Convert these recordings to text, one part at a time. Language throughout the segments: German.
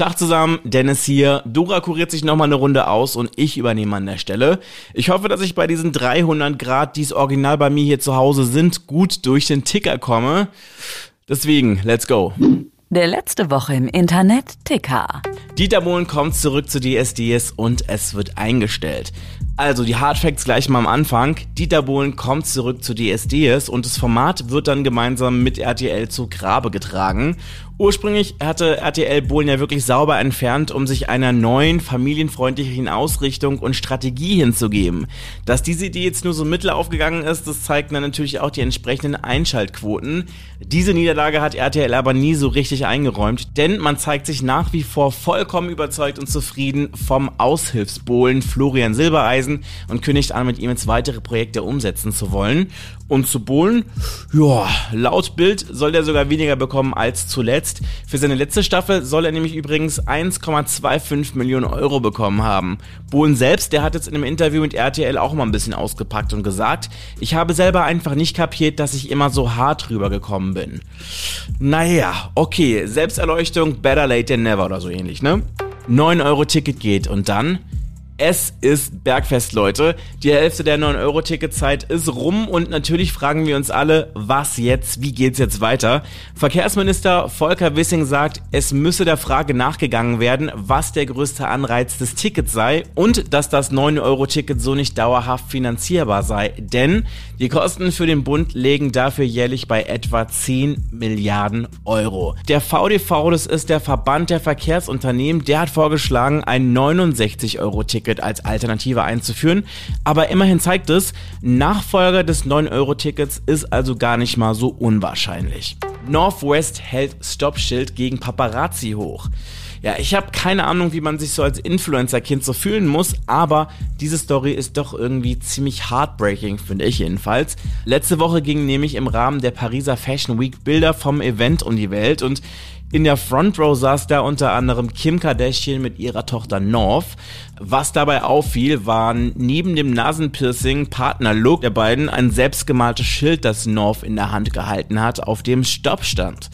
Tag zusammen, Dennis hier. Dora kuriert sich nochmal eine Runde aus und ich übernehme an der Stelle. Ich hoffe, dass ich bei diesen 300 Grad, die es original bei mir hier zu Hause sind, gut durch den Ticker komme. Deswegen, let's go. Der letzte Woche im Internet Ticker. Dieter Bohlen kommt zurück zu DSDS und es wird eingestellt. Also die Hard Facts gleich mal am Anfang. Dieter Bohlen kommt zurück zu DSDS und das Format wird dann gemeinsam mit RTL zu Grabe getragen. Ursprünglich hatte RTL Bohlen ja wirklich sauber entfernt, um sich einer neuen, familienfreundlichen Ausrichtung und Strategie hinzugeben. Dass diese Idee jetzt nur so mittel aufgegangen ist, das zeigten dann natürlich auch die entsprechenden Einschaltquoten. Diese Niederlage hat RTL aber nie so richtig eingeräumt, denn man zeigt sich nach wie vor vollkommen überzeugt und zufrieden vom Aushilfsbohlen Florian Silbereisen und kündigt an, mit ihm jetzt weitere Projekte umsetzen zu wollen. Und zu Bohlen, ja, laut Bild soll er sogar weniger bekommen als zuletzt. Für seine letzte Staffel soll er nämlich übrigens 1,25 Millionen Euro bekommen haben. Bohlen selbst, der hat jetzt in einem Interview mit RTL auch mal ein bisschen ausgepackt und gesagt, ich habe selber einfach nicht kapiert, dass ich immer so hart rübergekommen bin. Naja, okay, Selbsterleuchtung, better late than never oder so ähnlich, ne? 9 Euro Ticket geht und dann es ist Bergfest, Leute. Die Hälfte der 9-Euro-Ticketzeit ist rum und natürlich fragen wir uns alle, was jetzt? Wie geht's jetzt weiter? Verkehrsminister Volker Wissing sagt, es müsse der Frage nachgegangen werden, was der größte Anreiz des Tickets sei und dass das 9-Euro-Ticket so nicht dauerhaft finanzierbar sei. Denn die Kosten für den Bund legen dafür jährlich bei etwa 10 Milliarden Euro. Der VDV, das ist der Verband der Verkehrsunternehmen, der hat vorgeschlagen, ein 69-Euro-Ticket Ticket als Alternative einzuführen. Aber immerhin zeigt es, Nachfolger des 9-Euro-Tickets ist also gar nicht mal so unwahrscheinlich. Northwest hält Stoppschild gegen Paparazzi hoch. Ja, ich habe keine Ahnung, wie man sich so als Influencer-Kind so fühlen muss, aber diese Story ist doch irgendwie ziemlich heartbreaking, finde ich jedenfalls. Letzte Woche gingen nämlich im Rahmen der Pariser Fashion Week Bilder vom Event um die Welt und in der Front Row saß da unter anderem Kim Kardashian mit ihrer Tochter North. Was dabei auffiel, waren neben dem Nasenpiercing Partner Look der beiden ein selbstgemaltes Schild, das North in der Hand gehalten hat, auf dem Stopp stand.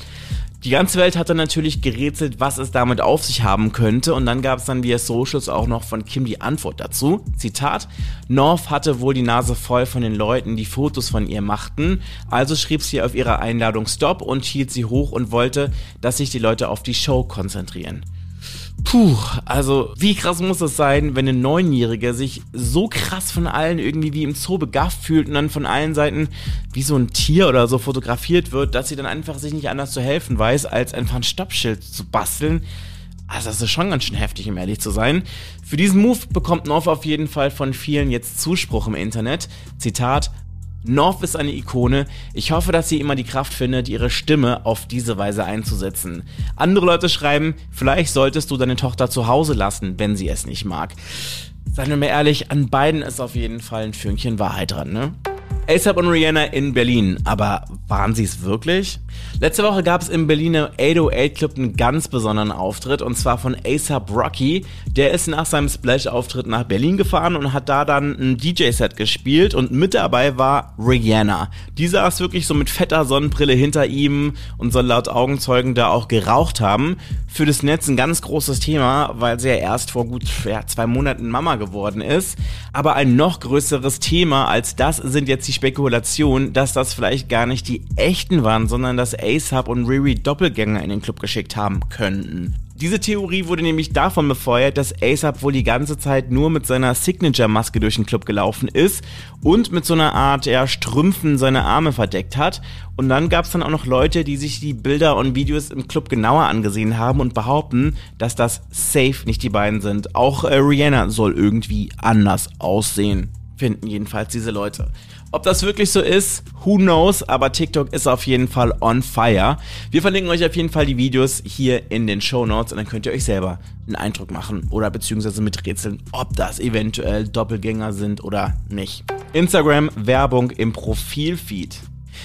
Die ganze Welt hatte natürlich gerätselt, was es damit auf sich haben könnte und dann gab es dann via Socials auch noch von Kim die Antwort dazu. Zitat, North hatte wohl die Nase voll von den Leuten, die Fotos von ihr machten, also schrieb sie auf ihre Einladung Stop und hielt sie hoch und wollte, dass sich die Leute auf die Show konzentrieren. Puh, also wie krass muss es sein, wenn ein Neunjähriger sich so krass von allen irgendwie wie im Zoo begafft fühlt und dann von allen Seiten wie so ein Tier oder so fotografiert wird, dass sie dann einfach sich nicht anders zu helfen weiß, als einfach ein Stoppschild zu basteln. Also das ist schon ganz schön heftig, um ehrlich zu sein. Für diesen Move bekommt North auf jeden Fall von vielen jetzt Zuspruch im Internet. Zitat, North ist eine Ikone. Ich hoffe, dass sie immer die Kraft findet, ihre Stimme auf diese Weise einzusetzen. Andere Leute schreiben, vielleicht solltest du deine Tochter zu Hause lassen, wenn sie es nicht mag. Seien wir mal ehrlich, an beiden ist auf jeden Fall ein Fünkchen Wahrheit dran, ne? ASAP und Rihanna in Berlin. Aber waren sie es wirklich? Letzte Woche gab es im Berliner 808 Club einen ganz besonderen Auftritt und zwar von ASAP Rocky. Der ist nach seinem Splash-Auftritt nach Berlin gefahren und hat da dann ein DJ-Set gespielt und mit dabei war Rihanna. Die saß wirklich so mit fetter Sonnenbrille hinter ihm und soll laut Augenzeugen da auch geraucht haben. Für das Netz ein ganz großes Thema, weil sie ja erst vor gut ja, zwei Monaten Mama geworden ist. Aber ein noch größeres Thema als das sind jetzt die Spekulation, dass das vielleicht gar nicht die echten waren, sondern dass ASAP und Riri Doppelgänger in den Club geschickt haben könnten. Diese Theorie wurde nämlich davon befeuert, dass ASAP wohl die ganze Zeit nur mit seiner Signature-Maske durch den Club gelaufen ist und mit so einer Art ja, Strümpfen seine Arme verdeckt hat. Und dann gab es dann auch noch Leute, die sich die Bilder und Videos im Club genauer angesehen haben und behaupten, dass das safe nicht die beiden sind. Auch äh, Rihanna soll irgendwie anders aussehen finden jedenfalls diese Leute. Ob das wirklich so ist, who knows, aber TikTok ist auf jeden Fall on fire. Wir verlinken euch auf jeden Fall die Videos hier in den Show Notes und dann könnt ihr euch selber einen Eindruck machen oder beziehungsweise mit Rätseln, ob das eventuell Doppelgänger sind oder nicht. Instagram Werbung im Profilfeed.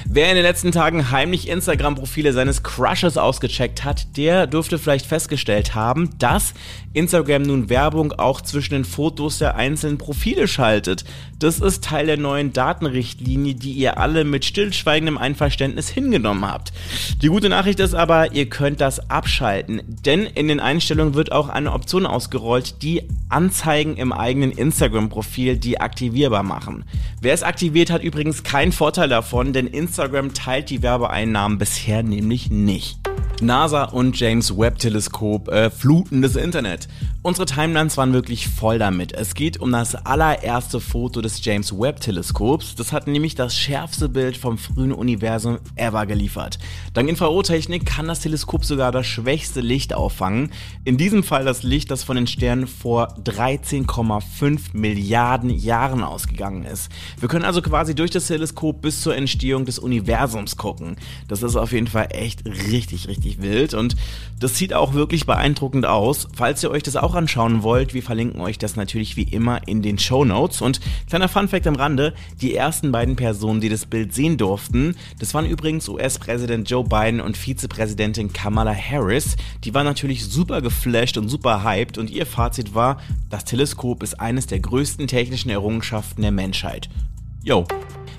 Wer in den letzten Tagen heimlich Instagram-Profile seines Crushes ausgecheckt hat, der dürfte vielleicht festgestellt haben, dass Instagram nun Werbung auch zwischen den Fotos der einzelnen Profile schaltet. Das ist Teil der neuen Datenrichtlinie, die ihr alle mit stillschweigendem Einverständnis hingenommen habt. Die gute Nachricht ist aber, ihr könnt das abschalten, denn in den Einstellungen wird auch eine Option ausgerollt, die Anzeigen im eigenen Instagram-Profil deaktivierbar machen. Wer es aktiviert, hat übrigens keinen Vorteil davon, denn Instagram teilt die Werbeeinnahmen bisher nämlich nicht. NASA und James Webb Teleskop äh, fluten das Internet. Unsere Timelines waren wirklich voll damit. Es geht um das allererste Foto des James Webb Teleskops. Das hat nämlich das schärfste Bild vom frühen Universum ever geliefert. Dank Infrarottechnik kann das Teleskop sogar das schwächste Licht auffangen. In diesem Fall das Licht, das von den Sternen vor 13,5 Milliarden Jahren ausgegangen ist. Wir können also quasi durch das Teleskop bis zur Entstehung des Universums gucken. Das ist auf jeden Fall echt richtig, richtig richtig wild und das sieht auch wirklich beeindruckend aus. Falls ihr euch das auch anschauen wollt, wir verlinken euch das natürlich wie immer in den Show Notes. Und kleiner Funfact am Rande, die ersten beiden Personen, die das Bild sehen durften, das waren übrigens US-Präsident Joe Biden und Vizepräsidentin Kamala Harris. Die waren natürlich super geflasht und super hyped und ihr Fazit war, das Teleskop ist eines der größten technischen Errungenschaften der Menschheit. Yo.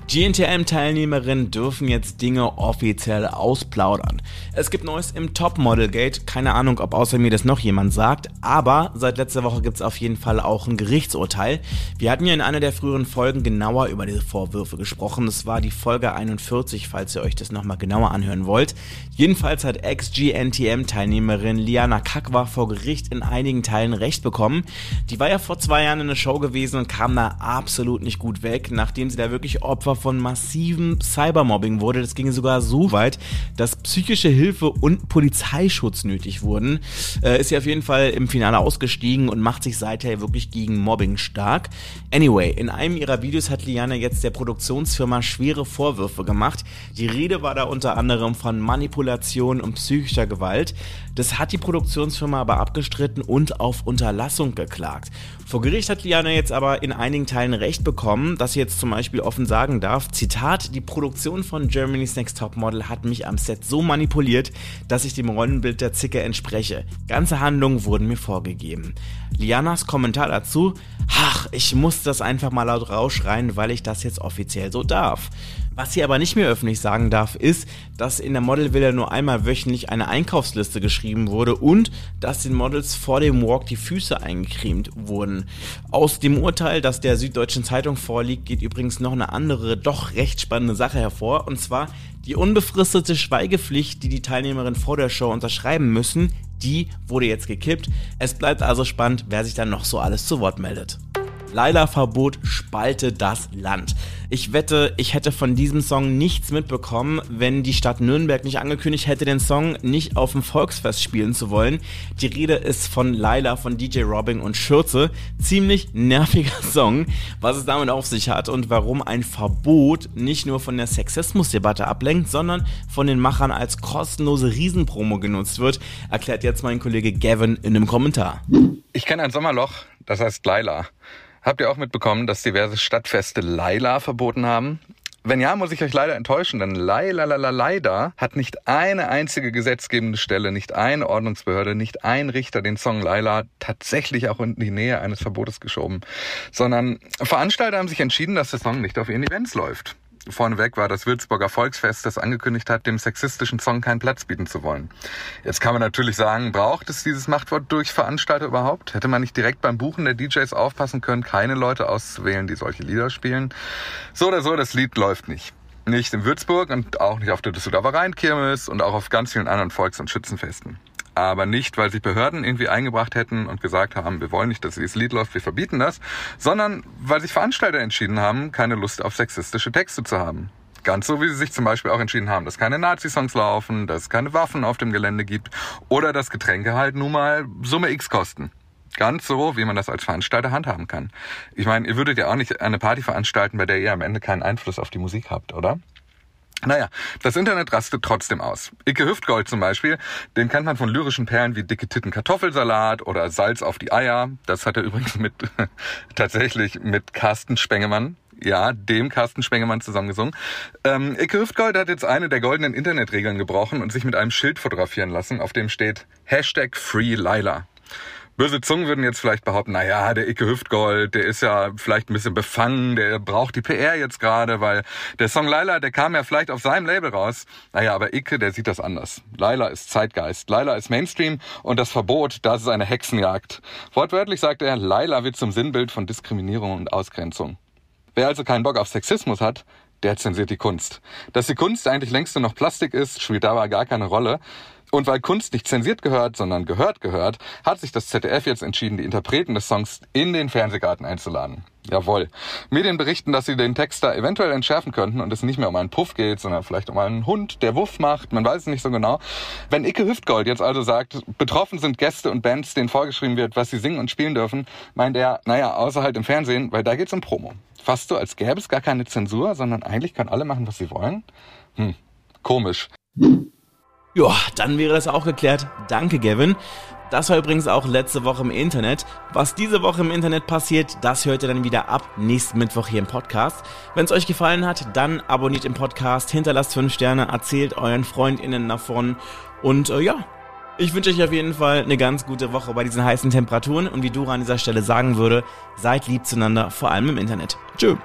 GNTM-Teilnehmerinnen dürfen jetzt Dinge offiziell ausplaudern. Es gibt Neues im Topmodel-Gate, keine Ahnung, ob außer mir das noch jemand sagt, aber seit letzter Woche gibt es auf jeden Fall auch ein Gerichtsurteil. Wir hatten ja in einer der früheren Folgen genauer über diese Vorwürfe gesprochen. Das war die Folge 41, falls ihr euch das nochmal genauer anhören wollt. Jedenfalls hat Ex-GNTM-Teilnehmerin Liana Kakwa vor Gericht in einigen Teilen Recht bekommen. Die war ja vor zwei Jahren in der Show gewesen und kam da absolut nicht gut weg, nachdem sie da wirklich Opfer Opfer von massivem Cybermobbing wurde. Das ging sogar so weit, dass psychische Hilfe und Polizeischutz nötig wurden. Äh, ist sie auf jeden Fall im Finale ausgestiegen und macht sich seither wirklich gegen Mobbing stark. Anyway, in einem ihrer Videos hat Liana jetzt der Produktionsfirma schwere Vorwürfe gemacht. Die Rede war da unter anderem von Manipulation und psychischer Gewalt. Das hat die Produktionsfirma aber abgestritten und auf Unterlassung geklagt. Vor Gericht hat Liana jetzt aber in einigen Teilen Recht bekommen, dass sie jetzt zum Beispiel offen sagen darf, Zitat, die Produktion von Germany's Next Top Model hat mich am Set so manipuliert, dass ich dem Rollenbild der Zicke entspreche. Ganze Handlungen wurden mir vorgegeben. Lianas Kommentar dazu, ach, ich muss das einfach mal laut rausschreien, weil ich das jetzt offiziell so darf. Was sie aber nicht mehr öffentlich sagen darf, ist, dass in der Modelvilla nur einmal wöchentlich eine Einkaufsliste geschrieben wurde und dass den Models vor dem Walk die Füße eingecremt wurden. Aus dem Urteil, das der Süddeutschen Zeitung vorliegt, geht übrigens noch eine andere, doch recht spannende Sache hervor, und zwar die unbefristete Schweigepflicht, die die Teilnehmerinnen vor der Show unterschreiben müssen, die wurde jetzt gekippt. Es bleibt also spannend, wer sich dann noch so alles zu Wort meldet. Laila-Verbot spalte das Land. Ich wette, ich hätte von diesem Song nichts mitbekommen, wenn die Stadt Nürnberg nicht angekündigt hätte, den Song nicht auf dem Volksfest spielen zu wollen. Die Rede ist von Laila von DJ Robbing und Schürze. Ziemlich nerviger Song, was es damit auf sich hat und warum ein Verbot nicht nur von der Sexismusdebatte ablenkt, sondern von den Machern als kostenlose Riesenpromo genutzt wird, erklärt jetzt mein Kollege Gavin in einem Kommentar. Ich kenne ein Sommerloch, das heißt Laila. Habt ihr auch mitbekommen, dass diverse Stadtfeste Laila verboten haben? Wenn ja, muss ich euch leider enttäuschen, denn leider, leider hat nicht eine einzige gesetzgebende Stelle, nicht eine Ordnungsbehörde, nicht ein Richter den Song Laila tatsächlich auch in die Nähe eines Verbotes geschoben, sondern Veranstalter haben sich entschieden, dass der Song nicht auf ihren Events läuft. Vorneweg war das Würzburger Volksfest, das angekündigt hat, dem sexistischen Song keinen Platz bieten zu wollen. Jetzt kann man natürlich sagen, braucht es dieses Machtwort durch Veranstalter überhaupt? Hätte man nicht direkt beim Buchen der DJs aufpassen können, keine Leute auszuwählen, die solche Lieder spielen? So oder so, das Lied läuft nicht. Nicht in Würzburg und auch nicht auf der Düsseldorfer Rheinkirmes und auch auf ganz vielen anderen Volks- und Schützenfesten aber nicht, weil sich Behörden irgendwie eingebracht hätten und gesagt haben, wir wollen nicht, dass dieses Lied läuft, wir verbieten das, sondern weil sich Veranstalter entschieden haben, keine Lust auf sexistische Texte zu haben. Ganz so, wie sie sich zum Beispiel auch entschieden haben, dass keine Nazi-Songs laufen, dass es keine Waffen auf dem Gelände gibt oder dass Getränke halt nun mal Summe X kosten. Ganz so, wie man das als Veranstalter handhaben kann. Ich meine, ihr würdet ja auch nicht eine Party veranstalten, bei der ihr am Ende keinen Einfluss auf die Musik habt, oder? Naja, das Internet rastet trotzdem aus. Icke Hüftgold zum Beispiel, den kennt man von lyrischen Perlen wie dicke Titten Kartoffelsalat oder Salz auf die Eier. Das hat er übrigens mit, tatsächlich mit Carsten Spengemann, ja, dem Carsten Spengemann zusammengesungen. Ähm, Icke Hüftgold hat jetzt eine der goldenen Internetregeln gebrochen und sich mit einem Schild fotografieren lassen, auf dem steht Hashtag Free Lila. Böse Zungen würden jetzt vielleicht behaupten, na ja, der Icke Hüftgold, der ist ja vielleicht ein bisschen befangen, der braucht die PR jetzt gerade, weil der Song Laila, der kam ja vielleicht auf seinem Label raus. Naja, aber Icke, der sieht das anders. Laila ist Zeitgeist, Laila ist Mainstream und das Verbot, das ist eine Hexenjagd. Wortwörtlich sagt er, Laila wird zum Sinnbild von Diskriminierung und Ausgrenzung. Wer also keinen Bock auf Sexismus hat, der zensiert die Kunst. Dass die Kunst eigentlich längst nur noch Plastik ist, spielt dabei gar keine Rolle. Und weil Kunst nicht zensiert gehört, sondern gehört gehört, hat sich das ZDF jetzt entschieden, die Interpreten des Songs in den Fernsehgarten einzuladen. Jawohl. Medien berichten, dass sie den Text da eventuell entschärfen könnten und es nicht mehr um einen Puff geht, sondern vielleicht um einen Hund, der Wuff macht. Man weiß es nicht so genau. Wenn Icke Hüftgold jetzt also sagt, betroffen sind Gäste und Bands, denen vorgeschrieben wird, was sie singen und spielen dürfen, meint er, naja, außer halt im Fernsehen, weil da geht's um Promo. Fast so, als gäbe es gar keine Zensur, sondern eigentlich können alle machen, was sie wollen. Hm, komisch. Ja, dann wäre das auch geklärt. Danke, Gavin. Das war übrigens auch letzte Woche im Internet. Was diese Woche im Internet passiert, das hört ihr dann wieder ab nächsten Mittwoch hier im Podcast. Wenn es euch gefallen hat, dann abonniert den Podcast, hinterlasst 5 Sterne, erzählt euren FreundInnen davon und äh, ja, ich wünsche euch auf jeden Fall eine ganz gute Woche bei diesen heißen Temperaturen und wie Dora an dieser Stelle sagen würde, seid lieb zueinander, vor allem im Internet. Tschüss.